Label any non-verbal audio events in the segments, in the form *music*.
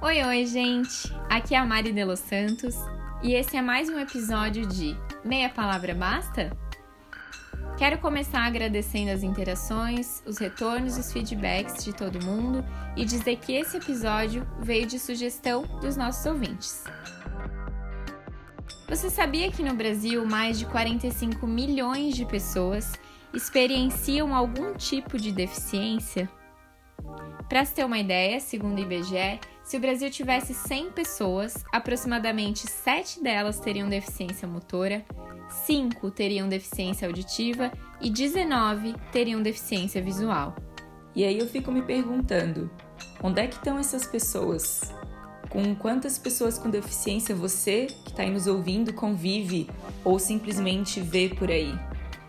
Oi, oi, gente! Aqui é a Mari de Los Santos e esse é mais um episódio de Meia Palavra Basta? Quero começar agradecendo as interações, os retornos e os feedbacks de todo mundo e dizer que esse episódio veio de sugestão dos nossos ouvintes. Você sabia que no Brasil mais de 45 milhões de pessoas experienciam algum tipo de deficiência? Para se ter uma ideia, segundo o IBGE, se o Brasil tivesse 100 pessoas, aproximadamente 7 delas teriam deficiência motora, 5 teriam deficiência auditiva e 19 teriam deficiência visual. E aí eu fico me perguntando, onde é que estão essas pessoas? Com quantas pessoas com deficiência você, que está aí nos ouvindo, convive ou simplesmente vê por aí?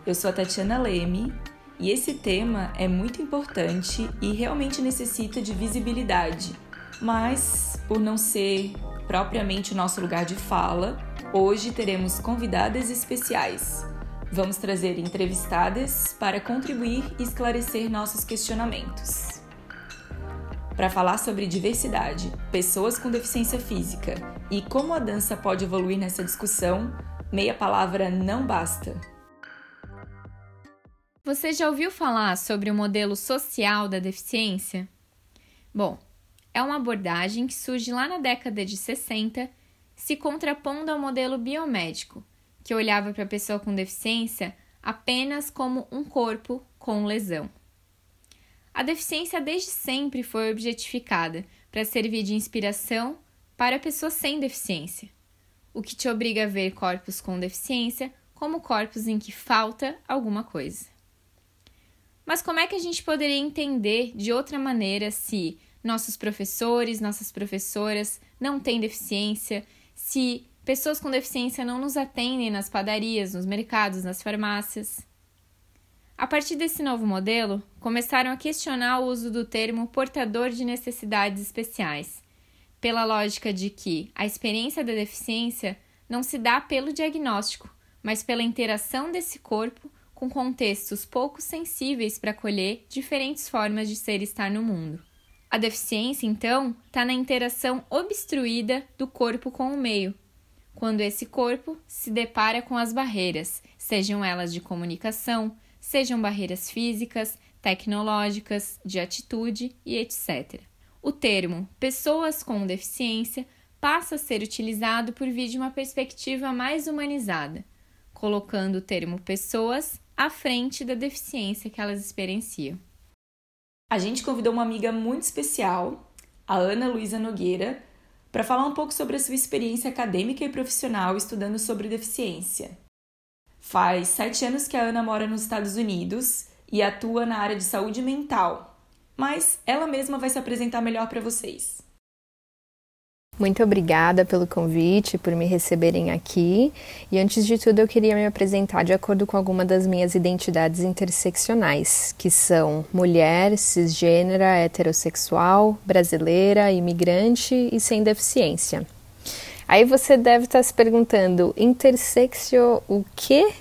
Eu sou a Tatiana Leme e esse tema é muito importante e realmente necessita de visibilidade. Mas, por não ser propriamente o nosso lugar de fala, hoje teremos convidadas especiais. Vamos trazer entrevistadas para contribuir e esclarecer nossos questionamentos. Para falar sobre diversidade, pessoas com deficiência física e como a dança pode evoluir nessa discussão, meia palavra não basta. Você já ouviu falar sobre o modelo social da deficiência? Bom, é uma abordagem que surge lá na década de 60, se contrapondo ao modelo biomédico, que olhava para a pessoa com deficiência apenas como um corpo com lesão. A deficiência desde sempre foi objetificada para servir de inspiração para pessoas sem deficiência, o que te obriga a ver corpos com deficiência como corpos em que falta alguma coisa. Mas como é que a gente poderia entender de outra maneira se nossos professores, nossas professoras não têm deficiência, se pessoas com deficiência não nos atendem nas padarias, nos mercados, nas farmácias? A partir desse novo modelo, começaram a questionar o uso do termo portador de necessidades especiais, pela lógica de que a experiência da deficiência não se dá pelo diagnóstico, mas pela interação desse corpo com contextos pouco sensíveis para acolher diferentes formas de ser e estar no mundo. A deficiência, então, está na interação obstruída do corpo com o meio, quando esse corpo se depara com as barreiras, sejam elas de comunicação, sejam barreiras físicas, tecnológicas, de atitude e etc. O termo pessoas com deficiência passa a ser utilizado por vir de uma perspectiva mais humanizada, colocando o termo pessoas à frente da deficiência que elas experienciam. A gente convidou uma amiga muito especial, a Ana Luísa Nogueira, para falar um pouco sobre a sua experiência acadêmica e profissional estudando sobre deficiência. Faz sete anos que a Ana mora nos Estados Unidos e atua na área de saúde mental, mas ela mesma vai se apresentar melhor para vocês. Muito obrigada pelo convite, por me receberem aqui. E antes de tudo, eu queria me apresentar de acordo com alguma das minhas identidades interseccionais, que são mulher, cisgênera, heterossexual, brasileira, imigrante e sem deficiência. Aí você deve estar se perguntando, intersexio o quê?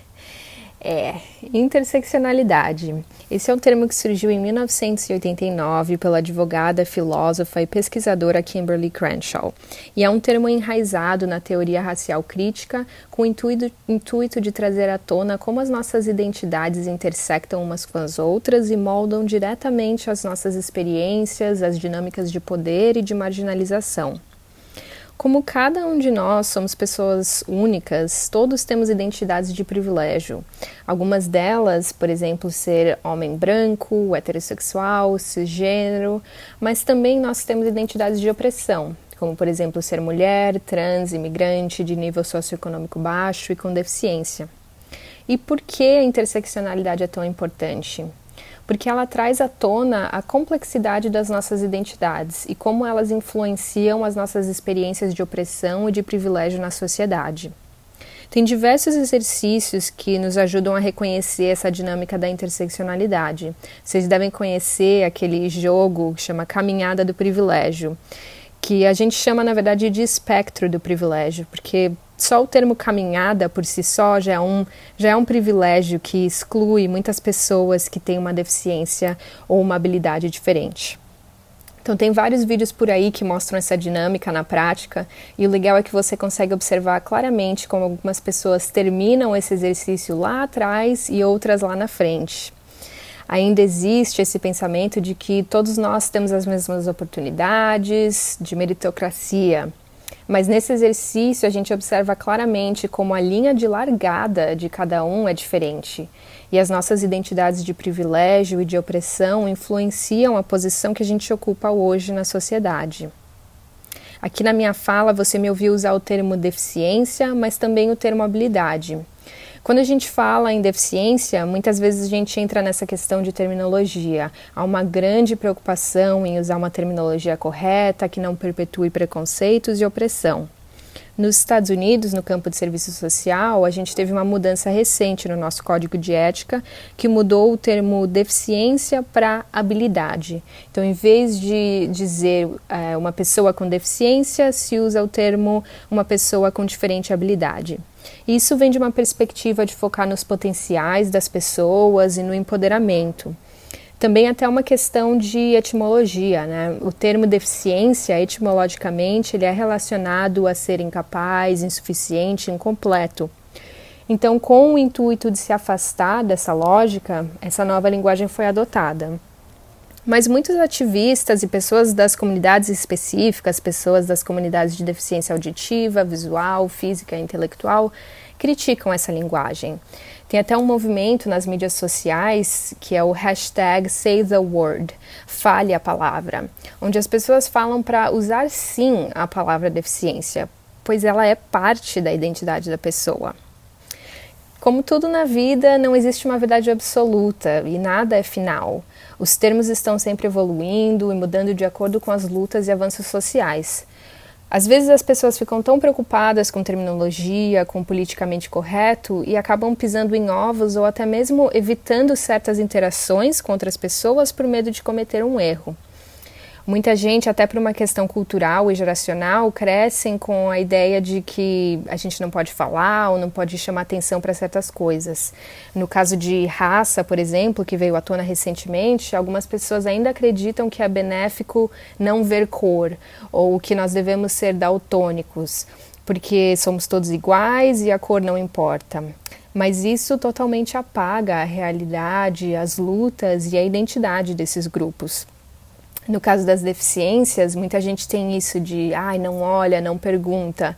É, interseccionalidade. Esse é um termo que surgiu em 1989 pela advogada, filósofa e pesquisadora Kimberly Crenshaw, e é um termo enraizado na teoria racial crítica com o intuito, intuito de trazer à tona como as nossas identidades intersectam umas com as outras e moldam diretamente as nossas experiências, as dinâmicas de poder e de marginalização. Como cada um de nós somos pessoas únicas, todos temos identidades de privilégio. Algumas delas, por exemplo, ser homem branco, heterossexual, cisgênero, mas também nós temos identidades de opressão, como por exemplo ser mulher, trans, imigrante, de nível socioeconômico baixo e com deficiência. E por que a interseccionalidade é tão importante? Porque ela traz à tona a complexidade das nossas identidades e como elas influenciam as nossas experiências de opressão e de privilégio na sociedade. Tem diversos exercícios que nos ajudam a reconhecer essa dinâmica da interseccionalidade. Vocês devem conhecer aquele jogo que chama Caminhada do Privilégio, que a gente chama, na verdade, de espectro do privilégio, porque só o termo caminhada por si só já é um, já é um privilégio que exclui muitas pessoas que têm uma deficiência ou uma habilidade diferente. Então tem vários vídeos por aí que mostram essa dinâmica na prática e o legal é que você consegue observar claramente como algumas pessoas terminam esse exercício lá atrás e outras lá na frente. Ainda existe esse pensamento de que todos nós temos as mesmas oportunidades, de meritocracia. Mas nesse exercício a gente observa claramente como a linha de largada de cada um é diferente e as nossas identidades de privilégio e de opressão influenciam a posição que a gente ocupa hoje na sociedade. Aqui na minha fala você me ouviu usar o termo deficiência, mas também o termo habilidade. Quando a gente fala em deficiência, muitas vezes a gente entra nessa questão de terminologia. Há uma grande preocupação em usar uma terminologia correta que não perpetue preconceitos e opressão. Nos Estados Unidos, no campo de serviço social, a gente teve uma mudança recente no nosso código de ética que mudou o termo deficiência para habilidade. Então, em vez de dizer é, uma pessoa com deficiência, se usa o termo uma pessoa com diferente habilidade. Isso vem de uma perspectiva de focar nos potenciais das pessoas e no empoderamento. Também até uma questão de etimologia, né? O termo deficiência, etimologicamente, ele é relacionado a ser incapaz, insuficiente, incompleto. Então, com o intuito de se afastar dessa lógica, essa nova linguagem foi adotada. Mas muitos ativistas e pessoas das comunidades específicas, pessoas das comunidades de deficiência auditiva, visual, física e intelectual, criticam essa linguagem. Tem até um movimento nas mídias sociais que é o hashtag Say the Word, fale a palavra, onde as pessoas falam para usar sim a palavra deficiência, pois ela é parte da identidade da pessoa. Como tudo na vida, não existe uma verdade absoluta e nada é final. Os termos estão sempre evoluindo e mudando de acordo com as lutas e avanços sociais. Às vezes as pessoas ficam tão preocupadas com terminologia, com politicamente correto e acabam pisando em ovos ou até mesmo evitando certas interações com outras pessoas por medo de cometer um erro. Muita gente, até por uma questão cultural e geracional, crescem com a ideia de que a gente não pode falar ou não pode chamar atenção para certas coisas. No caso de raça, por exemplo, que veio à tona recentemente, algumas pessoas ainda acreditam que é benéfico não ver cor ou que nós devemos ser daltônicos, porque somos todos iguais e a cor não importa mas isso totalmente apaga a realidade, as lutas e a identidade desses grupos. No caso das deficiências, muita gente tem isso de, ai, não olha, não pergunta.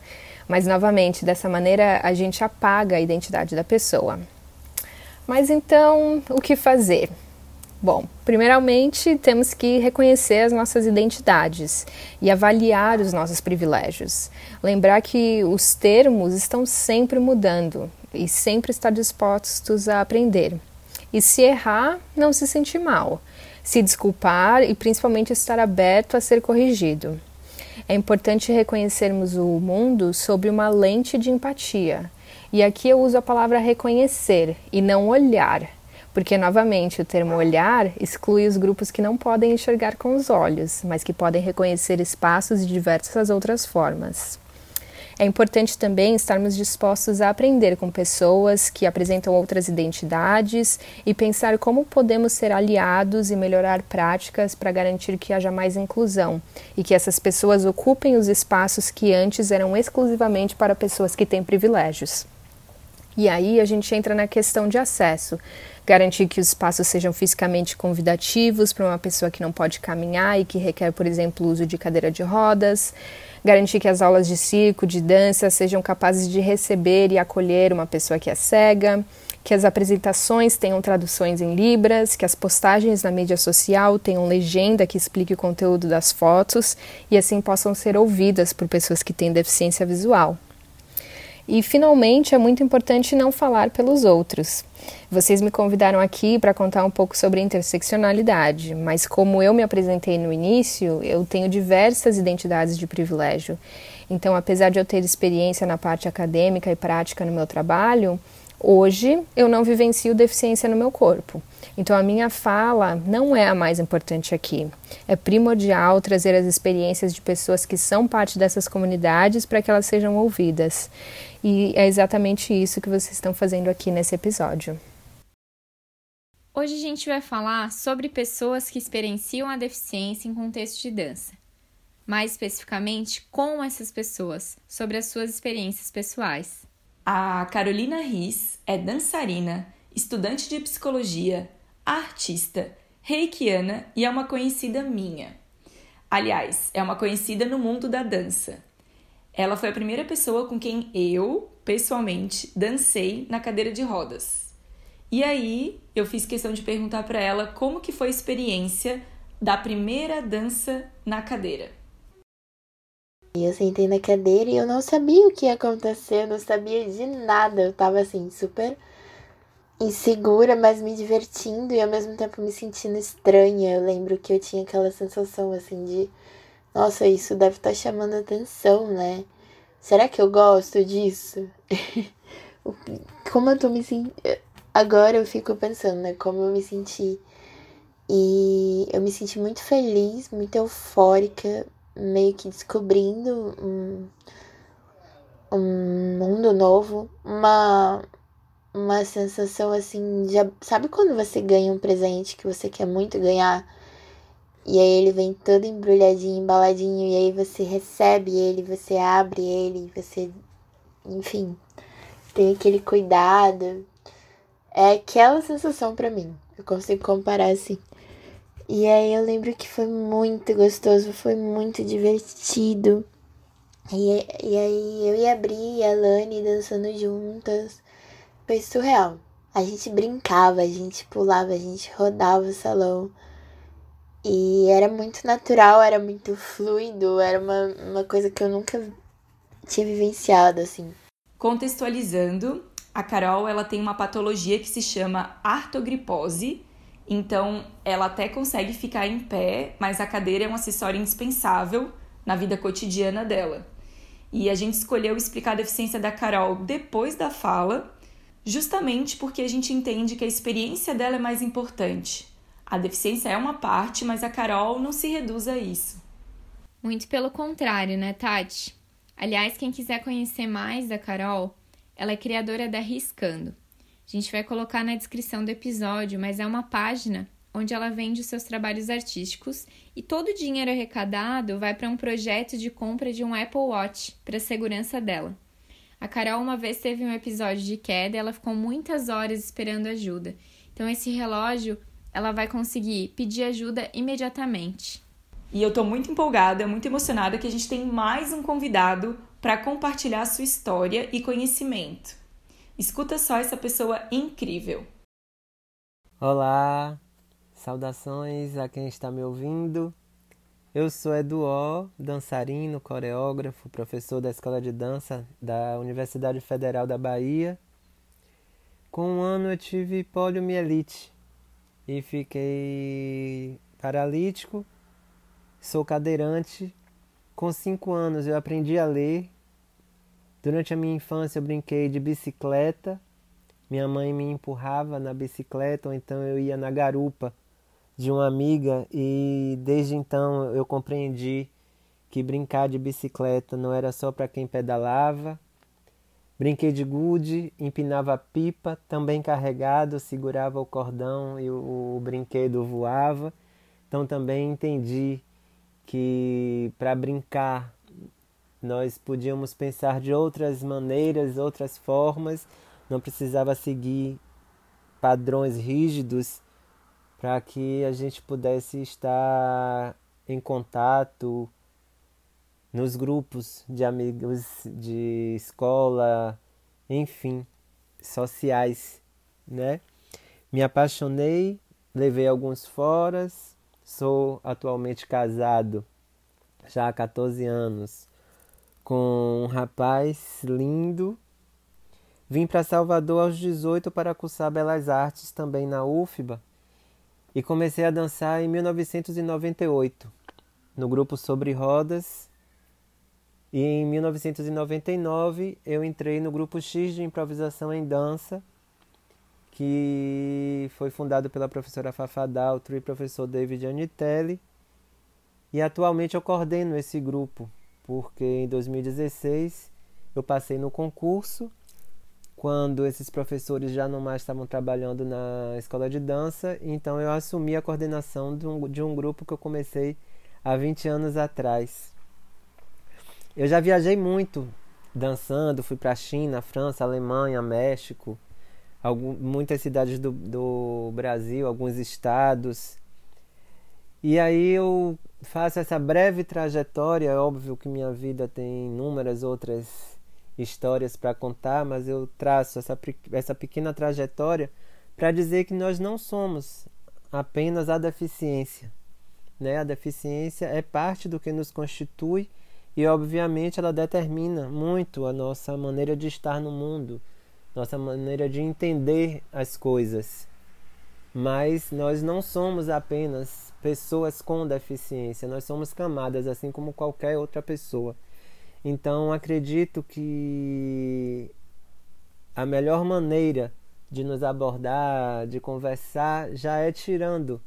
Mas, novamente, dessa maneira a gente apaga a identidade da pessoa. Mas então, o que fazer? Bom, primeiramente temos que reconhecer as nossas identidades e avaliar os nossos privilégios. Lembrar que os termos estão sempre mudando e sempre estar dispostos a aprender. E se errar, não se sentir mal se desculpar e principalmente estar aberto a ser corrigido. É importante reconhecermos o mundo sob uma lente de empatia. E aqui eu uso a palavra reconhecer e não olhar, porque novamente o termo olhar exclui os grupos que não podem enxergar com os olhos, mas que podem reconhecer espaços de diversas outras formas. É importante também estarmos dispostos a aprender com pessoas que apresentam outras identidades e pensar como podemos ser aliados e melhorar práticas para garantir que haja mais inclusão e que essas pessoas ocupem os espaços que antes eram exclusivamente para pessoas que têm privilégios. E aí a gente entra na questão de acesso. Garantir que os espaços sejam fisicamente convidativos para uma pessoa que não pode caminhar e que requer, por exemplo, o uso de cadeira de rodas. Garantir que as aulas de circo, de dança sejam capazes de receber e acolher uma pessoa que é cega, que as apresentações tenham traduções em libras, que as postagens na mídia social tenham legenda que explique o conteúdo das fotos. E assim possam ser ouvidas por pessoas que têm deficiência visual. E, finalmente, é muito importante não falar pelos outros. Vocês me convidaram aqui para contar um pouco sobre interseccionalidade, mas como eu me apresentei no início, eu tenho diversas identidades de privilégio. Então, apesar de eu ter experiência na parte acadêmica e prática no meu trabalho, hoje eu não vivencio deficiência no meu corpo. Então, a minha fala não é a mais importante aqui. É primordial trazer as experiências de pessoas que são parte dessas comunidades para que elas sejam ouvidas. E é exatamente isso que vocês estão fazendo aqui nesse episódio. Hoje a gente vai falar sobre pessoas que experienciam a deficiência em contexto de dança. Mais especificamente, com essas pessoas, sobre as suas experiências pessoais. A Carolina Riz é dançarina, estudante de psicologia, artista, reikiana e é uma conhecida minha. Aliás, é uma conhecida no mundo da dança. Ela foi a primeira pessoa com quem eu, pessoalmente, dancei na cadeira de rodas. E aí eu fiz questão de perguntar para ela como que foi a experiência da primeira dança na cadeira. Eu sentei na cadeira e eu não sabia o que ia acontecer, eu não sabia de nada. Eu tava assim, super insegura, mas me divertindo e ao mesmo tempo me sentindo estranha. Eu lembro que eu tinha aquela sensação assim de, nossa, isso deve estar tá chamando atenção, né? Será que eu gosto disso? *laughs* Como eu tô me sentindo Agora eu fico pensando, né, como eu me senti. E eu me senti muito feliz, muito eufórica, meio que descobrindo um, um mundo novo, uma, uma sensação assim, de, sabe quando você ganha um presente que você quer muito ganhar? E aí ele vem todo embrulhadinho, embaladinho, e aí você recebe ele, você abre ele, você, enfim, tem aquele cuidado. É aquela sensação para mim. Eu consigo comparar assim. E aí eu lembro que foi muito gostoso, foi muito divertido. E, e aí eu e a Bri e a Lani dançando juntas. Foi surreal. A gente brincava, a gente pulava, a gente rodava o salão. E era muito natural, era muito fluido, era uma, uma coisa que eu nunca tinha vivenciado, assim. Contextualizando, a Carol ela tem uma patologia que se chama artogripose, então ela até consegue ficar em pé, mas a cadeira é um acessório indispensável na vida cotidiana dela. E a gente escolheu explicar a deficiência da Carol depois da fala, justamente porque a gente entende que a experiência dela é mais importante. A deficiência é uma parte, mas a Carol não se reduz a isso. Muito pelo contrário, né, Tati? Aliás, quem quiser conhecer mais da Carol, ela é criadora da Riscando. A gente vai colocar na descrição do episódio, mas é uma página onde ela vende os seus trabalhos artísticos e todo o dinheiro arrecadado vai para um projeto de compra de um Apple Watch para a segurança dela. A Carol uma vez teve um episódio de queda ela ficou muitas horas esperando ajuda. Então esse relógio ela vai conseguir pedir ajuda imediatamente. E eu tô muito empolgada, muito emocionada que a gente tem mais um convidado para compartilhar sua história e conhecimento. Escuta só essa pessoa incrível. Olá, saudações a quem está me ouvindo. Eu sou Eduó, dançarino, coreógrafo, professor da Escola de Dança da Universidade Federal da Bahia. Com um ano eu tive poliomielite e fiquei paralítico. Sou cadeirante com cinco anos eu aprendi a ler. Durante a minha infância eu brinquei de bicicleta. Minha mãe me empurrava na bicicleta ou então eu ia na garupa de uma amiga e desde então eu compreendi que brincar de bicicleta não era só para quem pedalava. Brinquei de gude, empinava a pipa, também carregado, segurava o cordão e o, o brinquedo voava. Então também entendi que para brincar nós podíamos pensar de outras maneiras, outras formas, não precisava seguir padrões rígidos para que a gente pudesse estar em contato nos grupos de amigos de escola, enfim, sociais, né? Me apaixonei, levei alguns foras, Sou atualmente casado já há 14 anos com um rapaz lindo. Vim para Salvador aos 18 para cursar Belas Artes também na UFBA e comecei a dançar em 1998 no grupo Sobre Rodas. E em 1999 eu entrei no grupo X de improvisação em dança que foi fundado pela professora Fafa Daltro e professor David Anitelli. E atualmente eu coordeno esse grupo, porque em 2016 eu passei no concurso quando esses professores já não mais estavam trabalhando na escola de dança, então eu assumi a coordenação de um, de um grupo que eu comecei há 20 anos atrás. Eu já viajei muito dançando, fui para a China, França, Alemanha, México, algum, muitas cidades do, do Brasil, alguns estados. E aí eu faço essa breve trajetória, é óbvio que minha vida tem inúmeras outras histórias para contar, mas eu traço essa, essa pequena trajetória para dizer que nós não somos apenas a deficiência. Né? A deficiência é parte do que nos constitui e, obviamente, ela determina muito a nossa maneira de estar no mundo, nossa maneira de entender as coisas. Mas nós não somos apenas pessoas com deficiência, nós somos camadas, assim como qualquer outra pessoa. Então acredito que a melhor maneira de nos abordar, de conversar, já é tirando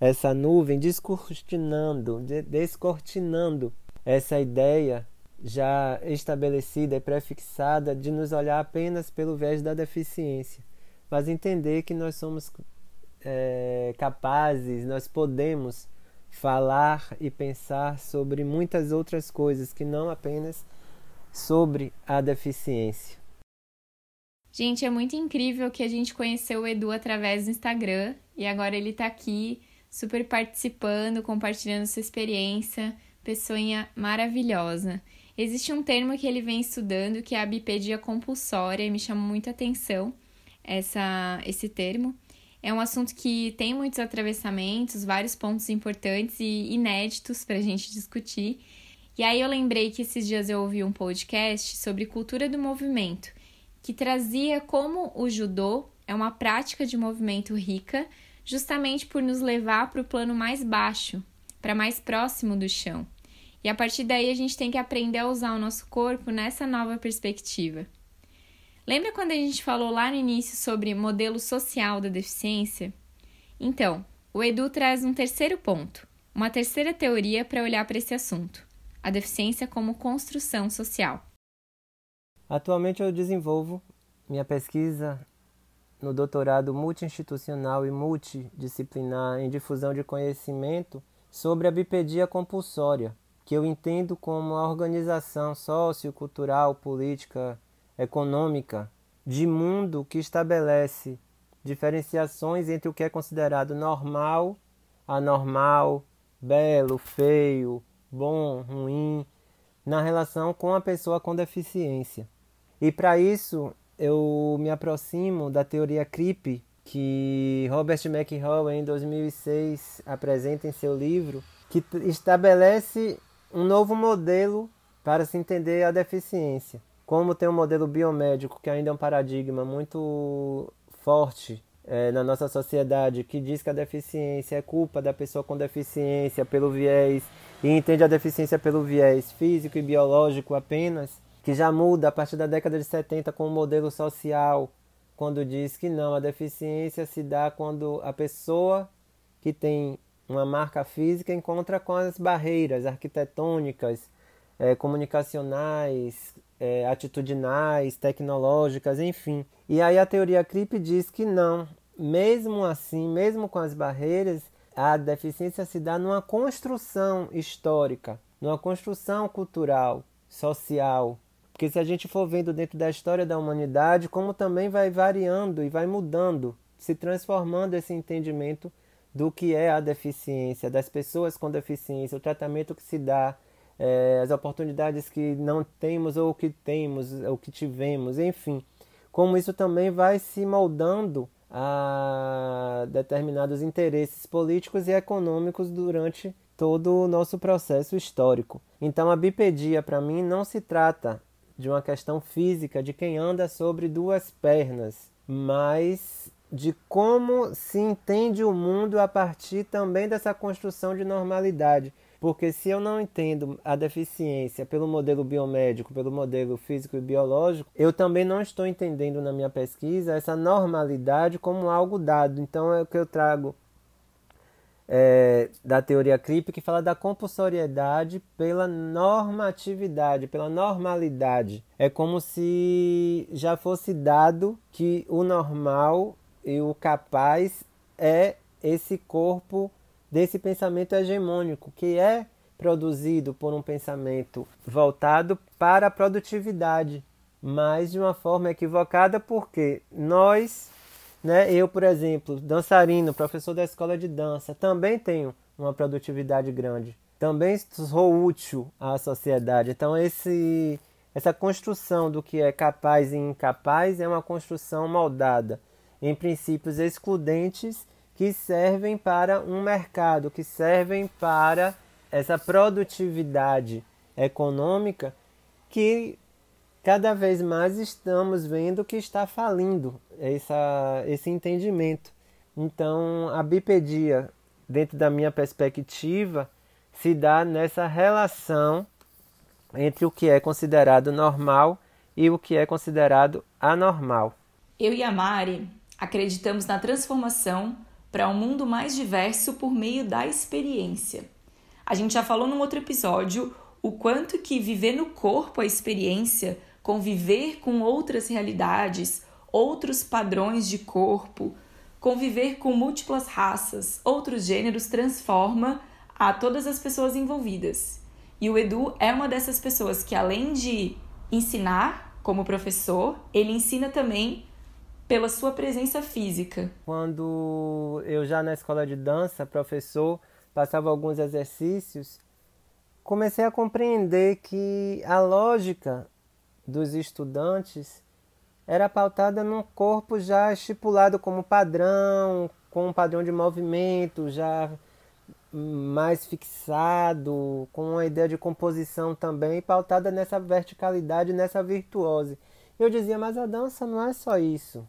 essa nuvem, descortinando, descortinando essa ideia já estabelecida e prefixada de nos olhar apenas pelo viés da deficiência, mas entender que nós somos é, capazes, nós podemos falar e pensar sobre muitas outras coisas que não apenas sobre a deficiência. Gente, é muito incrível que a gente conheceu o Edu através do Instagram e agora ele está aqui super participando, compartilhando sua experiência, pessoinha maravilhosa. Existe um termo que ele vem estudando que é a bipedia compulsória e me chama muita atenção essa, esse termo. É um assunto que tem muitos atravessamentos, vários pontos importantes e inéditos para a gente discutir. E aí eu lembrei que esses dias eu ouvi um podcast sobre cultura do movimento, que trazia como o judô é uma prática de movimento rica, justamente por nos levar para o plano mais baixo, para mais próximo do chão. E a partir daí a gente tem que aprender a usar o nosso corpo nessa nova perspectiva. Lembra quando a gente falou lá no início sobre modelo social da deficiência? Então, o Edu traz um terceiro ponto, uma terceira teoria para olhar para esse assunto: a deficiência como construção social. Atualmente eu desenvolvo minha pesquisa no doutorado multi-institucional e multidisciplinar em difusão de conhecimento sobre a bipedia compulsória, que eu entendo como a organização sociocultural, política econômica de mundo que estabelece diferenciações entre o que é considerado normal, anormal, belo, feio, bom, ruim, na relação com a pessoa com deficiência. E para isso eu me aproximo da teoria CRIP que Robert McHugh em 2006 apresenta em seu livro, que estabelece um novo modelo para se entender a deficiência como tem um modelo biomédico que ainda é um paradigma muito forte é, na nossa sociedade, que diz que a deficiência é culpa da pessoa com deficiência pelo viés, e entende a deficiência pelo viés físico e biológico apenas, que já muda a partir da década de 70 com o modelo social, quando diz que não, a deficiência se dá quando a pessoa que tem uma marca física encontra com as barreiras arquitetônicas, é, comunicacionais, é, atitudinais, tecnológicas, enfim. E aí a teoria CRIP diz que não, mesmo assim, mesmo com as barreiras, a deficiência se dá numa construção histórica, numa construção cultural, social. Porque se a gente for vendo dentro da história da humanidade, como também vai variando e vai mudando, se transformando esse entendimento do que é a deficiência, das pessoas com deficiência, o tratamento que se dá, é, as oportunidades que não temos ou que temos, ou que tivemos, enfim. Como isso também vai se moldando a determinados interesses políticos e econômicos durante todo o nosso processo histórico. Então, a bipedia, para mim, não se trata de uma questão física de quem anda sobre duas pernas, mas de como se entende o mundo a partir também dessa construção de normalidade. Porque se eu não entendo a deficiência pelo modelo biomédico, pelo modelo físico e biológico, eu também não estou entendendo na minha pesquisa essa normalidade como algo dado. Então é o que eu trago é, da teoria CRIP que fala da compulsoriedade pela normatividade, pela normalidade. É como se já fosse dado que o normal e o capaz é esse corpo desse pensamento hegemônico, que é produzido por um pensamento voltado para a produtividade, mas de uma forma equivocada, porque nós né? Eu, por exemplo, dançarino, professor da escola de dança, também tenho uma produtividade grande. Também sou útil à sociedade. Então, esse, essa construção do que é capaz e incapaz é uma construção moldada em princípios excludentes que servem para um mercado, que servem para essa produtividade econômica que cada vez mais estamos vendo que está falindo essa, esse entendimento. Então, a bipedia, dentro da minha perspectiva, se dá nessa relação entre o que é considerado normal e o que é considerado anormal. Eu e a Mari acreditamos na transformação para um mundo mais diverso por meio da experiência. A gente já falou num outro episódio o quanto que viver no corpo a experiência conviver com outras realidades, outros padrões de corpo, conviver com múltiplas raças, outros gêneros transforma a todas as pessoas envolvidas. E o Edu é uma dessas pessoas que, além de ensinar como professor, ele ensina também pela sua presença física. Quando eu já na escola de dança, professor, passava alguns exercícios, comecei a compreender que a lógica dos estudantes era pautada num corpo já estipulado como padrão, com um padrão de movimento já mais fixado, com uma ideia de composição também pautada nessa verticalidade, nessa virtuose. Eu dizia, mas a dança não é só isso.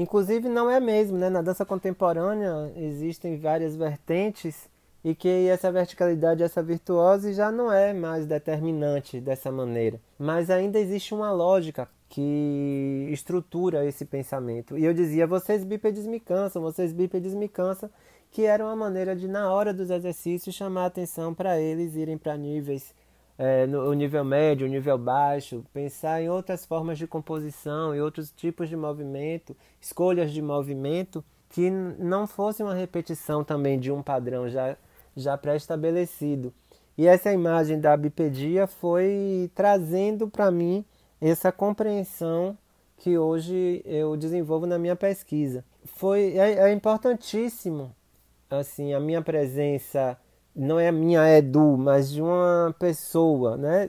Inclusive não é mesmo, né? Na dança contemporânea existem várias vertentes e que essa verticalidade, essa virtuose já não é mais determinante dessa maneira. Mas ainda existe uma lógica que estrutura esse pensamento. E eu dizia, vocês bípedes me cansam, vocês bípedes me cansam, que era uma maneira de, na hora dos exercícios, chamar atenção para eles irem para níveis, é, no, o nível médio, o nível baixo, pensar em outras formas de composição e outros tipos de movimento, escolhas de movimento, que não fosse uma repetição também de um padrão já já pré-estabelecido. E essa imagem da bipedia foi trazendo para mim essa compreensão que hoje eu desenvolvo na minha pesquisa. Foi é, é importantíssimo assim a minha presença não é a minha Edu, mas de uma pessoa, né,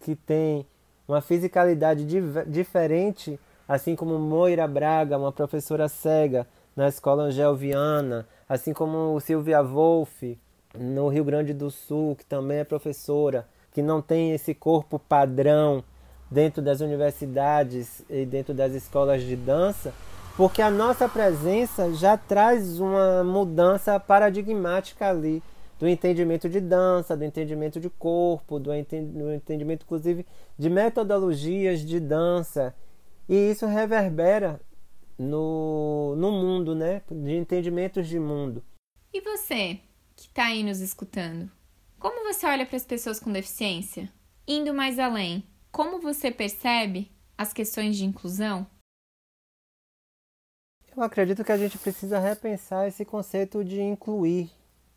que tem uma fisicalidade diferente, assim como Moira Braga, uma professora cega na escola Angel Viana, assim como Silvia Wolff, no Rio Grande do Sul, que também é professora, que não tem esse corpo padrão dentro das universidades e dentro das escolas de dança, porque a nossa presença já traz uma mudança paradigmática ali do entendimento de dança, do entendimento de corpo, do entendimento inclusive de metodologias de dança. E isso reverbera no, no mundo, né? De entendimentos de mundo. E você? que está aí nos escutando. Como você olha para as pessoas com deficiência? Indo mais além, como você percebe as questões de inclusão? Eu acredito que a gente precisa repensar esse conceito de incluir,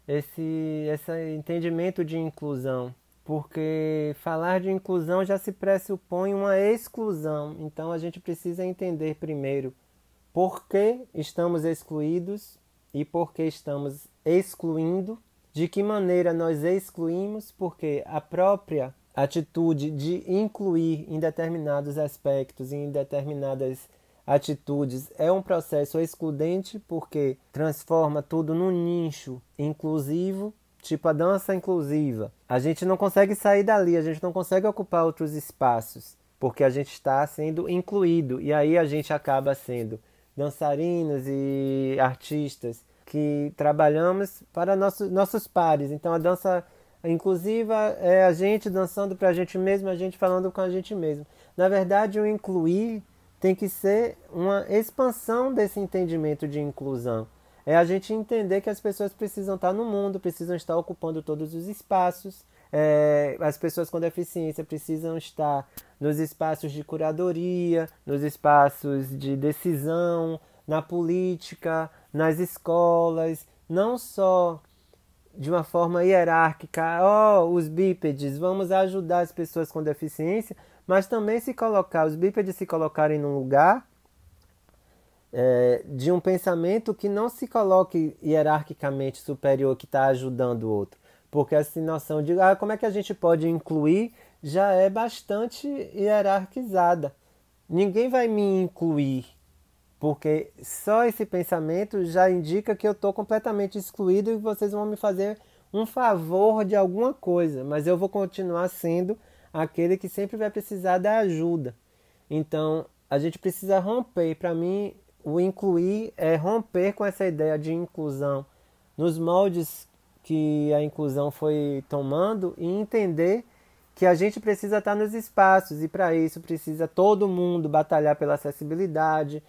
esse, esse entendimento de inclusão, porque falar de inclusão já se pressupõe uma exclusão. Então a gente precisa entender primeiro por que estamos excluídos e por que estamos excluindo, de que maneira nós excluímos, porque a própria atitude de incluir em determinados aspectos, em determinadas atitudes, é um processo excludente, porque transforma tudo num nicho inclusivo, tipo a dança inclusiva. A gente não consegue sair dali, a gente não consegue ocupar outros espaços, porque a gente está sendo incluído, e aí a gente acaba sendo dançarinos e artistas que trabalhamos para nossos, nossos pares. Então a dança inclusiva é a gente dançando para a gente mesmo, a gente falando com a gente mesmo. Na verdade, o incluir tem que ser uma expansão desse entendimento de inclusão. É a gente entender que as pessoas precisam estar no mundo, precisam estar ocupando todos os espaços. É, as pessoas com deficiência precisam estar nos espaços de curadoria, nos espaços de decisão, na política, nas escolas, não só de uma forma hierárquica, ó, oh, os bípedes, vamos ajudar as pessoas com deficiência, mas também se colocar, os bípedes se colocarem num lugar é, de um pensamento que não se coloque hierarquicamente superior que está ajudando o outro. Porque essa noção de ah, como é que a gente pode incluir já é bastante hierarquizada. Ninguém vai me incluir, porque só esse pensamento já indica que eu estou completamente excluído e vocês vão me fazer um favor de alguma coisa, mas eu vou continuar sendo aquele que sempre vai precisar da ajuda. Então, a gente precisa romper. Para mim, o incluir é romper com essa ideia de inclusão nos moldes que a inclusão foi tomando e entender que a gente precisa estar nos espaços e para isso precisa todo mundo batalhar pela acessibilidade,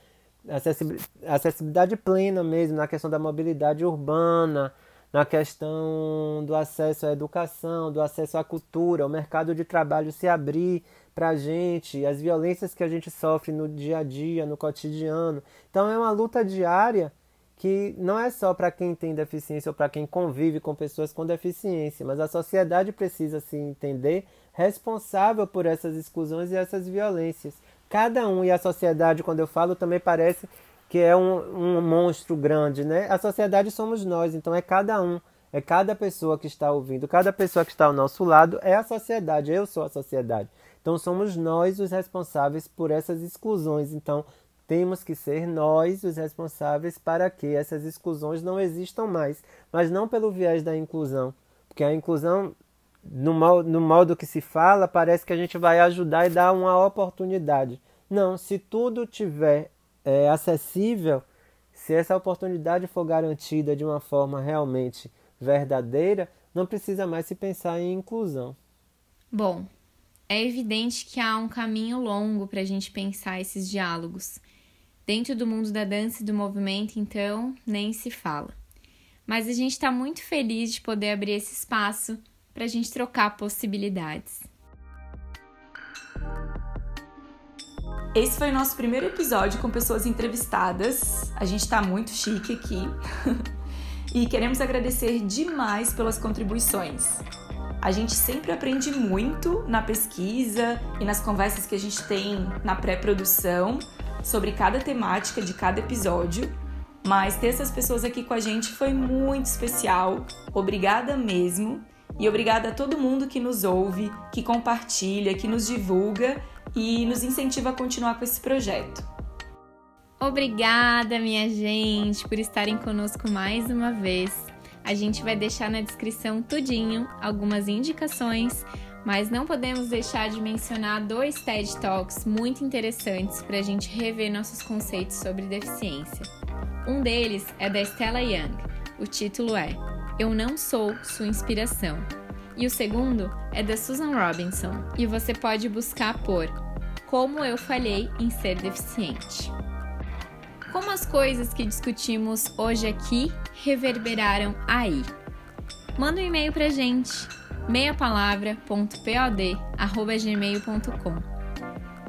acessibilidade plena mesmo, na questão da mobilidade urbana, na questão do acesso à educação, do acesso à cultura, o mercado de trabalho se abrir para a gente, as violências que a gente sofre no dia a dia, no cotidiano. Então é uma luta diária que não é só para quem tem deficiência ou para quem convive com pessoas com deficiência, mas a sociedade precisa se entender responsável por essas exclusões e essas violências cada um, e a sociedade, quando eu falo, também parece que é um, um monstro grande, né? A sociedade somos nós, então é cada um, é cada pessoa que está ouvindo, cada pessoa que está ao nosso lado é a sociedade, eu sou a sociedade. Então somos nós os responsáveis por essas exclusões. Então temos que ser nós os responsáveis para que essas exclusões não existam mais, mas não pelo viés da inclusão, porque a inclusão no, no modo que se fala, parece que a gente vai ajudar e dar uma oportunidade. Não, se tudo tiver é, acessível, se essa oportunidade for garantida de uma forma realmente verdadeira, não precisa mais se pensar em inclusão. Bom, é evidente que há um caminho longo para a gente pensar esses diálogos. Dentro do mundo da dança e do movimento, então, nem se fala. Mas a gente está muito feliz de poder abrir esse espaço para a gente trocar possibilidades. Esse foi o nosso primeiro episódio com pessoas entrevistadas. A gente está muito chique aqui. *laughs* e queremos agradecer demais pelas contribuições. A gente sempre aprende muito na pesquisa e nas conversas que a gente tem na pré-produção sobre cada temática de cada episódio. Mas ter essas pessoas aqui com a gente foi muito especial. Obrigada mesmo. E obrigada a todo mundo que nos ouve, que compartilha, que nos divulga e nos incentiva a continuar com esse projeto. Obrigada, minha gente, por estarem conosco mais uma vez. A gente vai deixar na descrição tudinho algumas indicações, mas não podemos deixar de mencionar dois TED Talks muito interessantes para a gente rever nossos conceitos sobre deficiência. Um deles é da Stella Young. O título é Eu Não Sou Sua Inspiração. E o segundo é da Susan Robinson, e você pode buscar por Como Eu Falhei em Ser Deficiente. Como as coisas que discutimos hoje aqui reverberaram aí? Manda um e-mail pra gente, meiapalavra.pod.gmail.com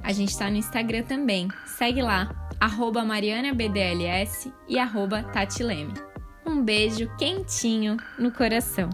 A gente está no Instagram também, segue lá, arroba marianabdls e arroba tatileme. Um beijo quentinho no coração.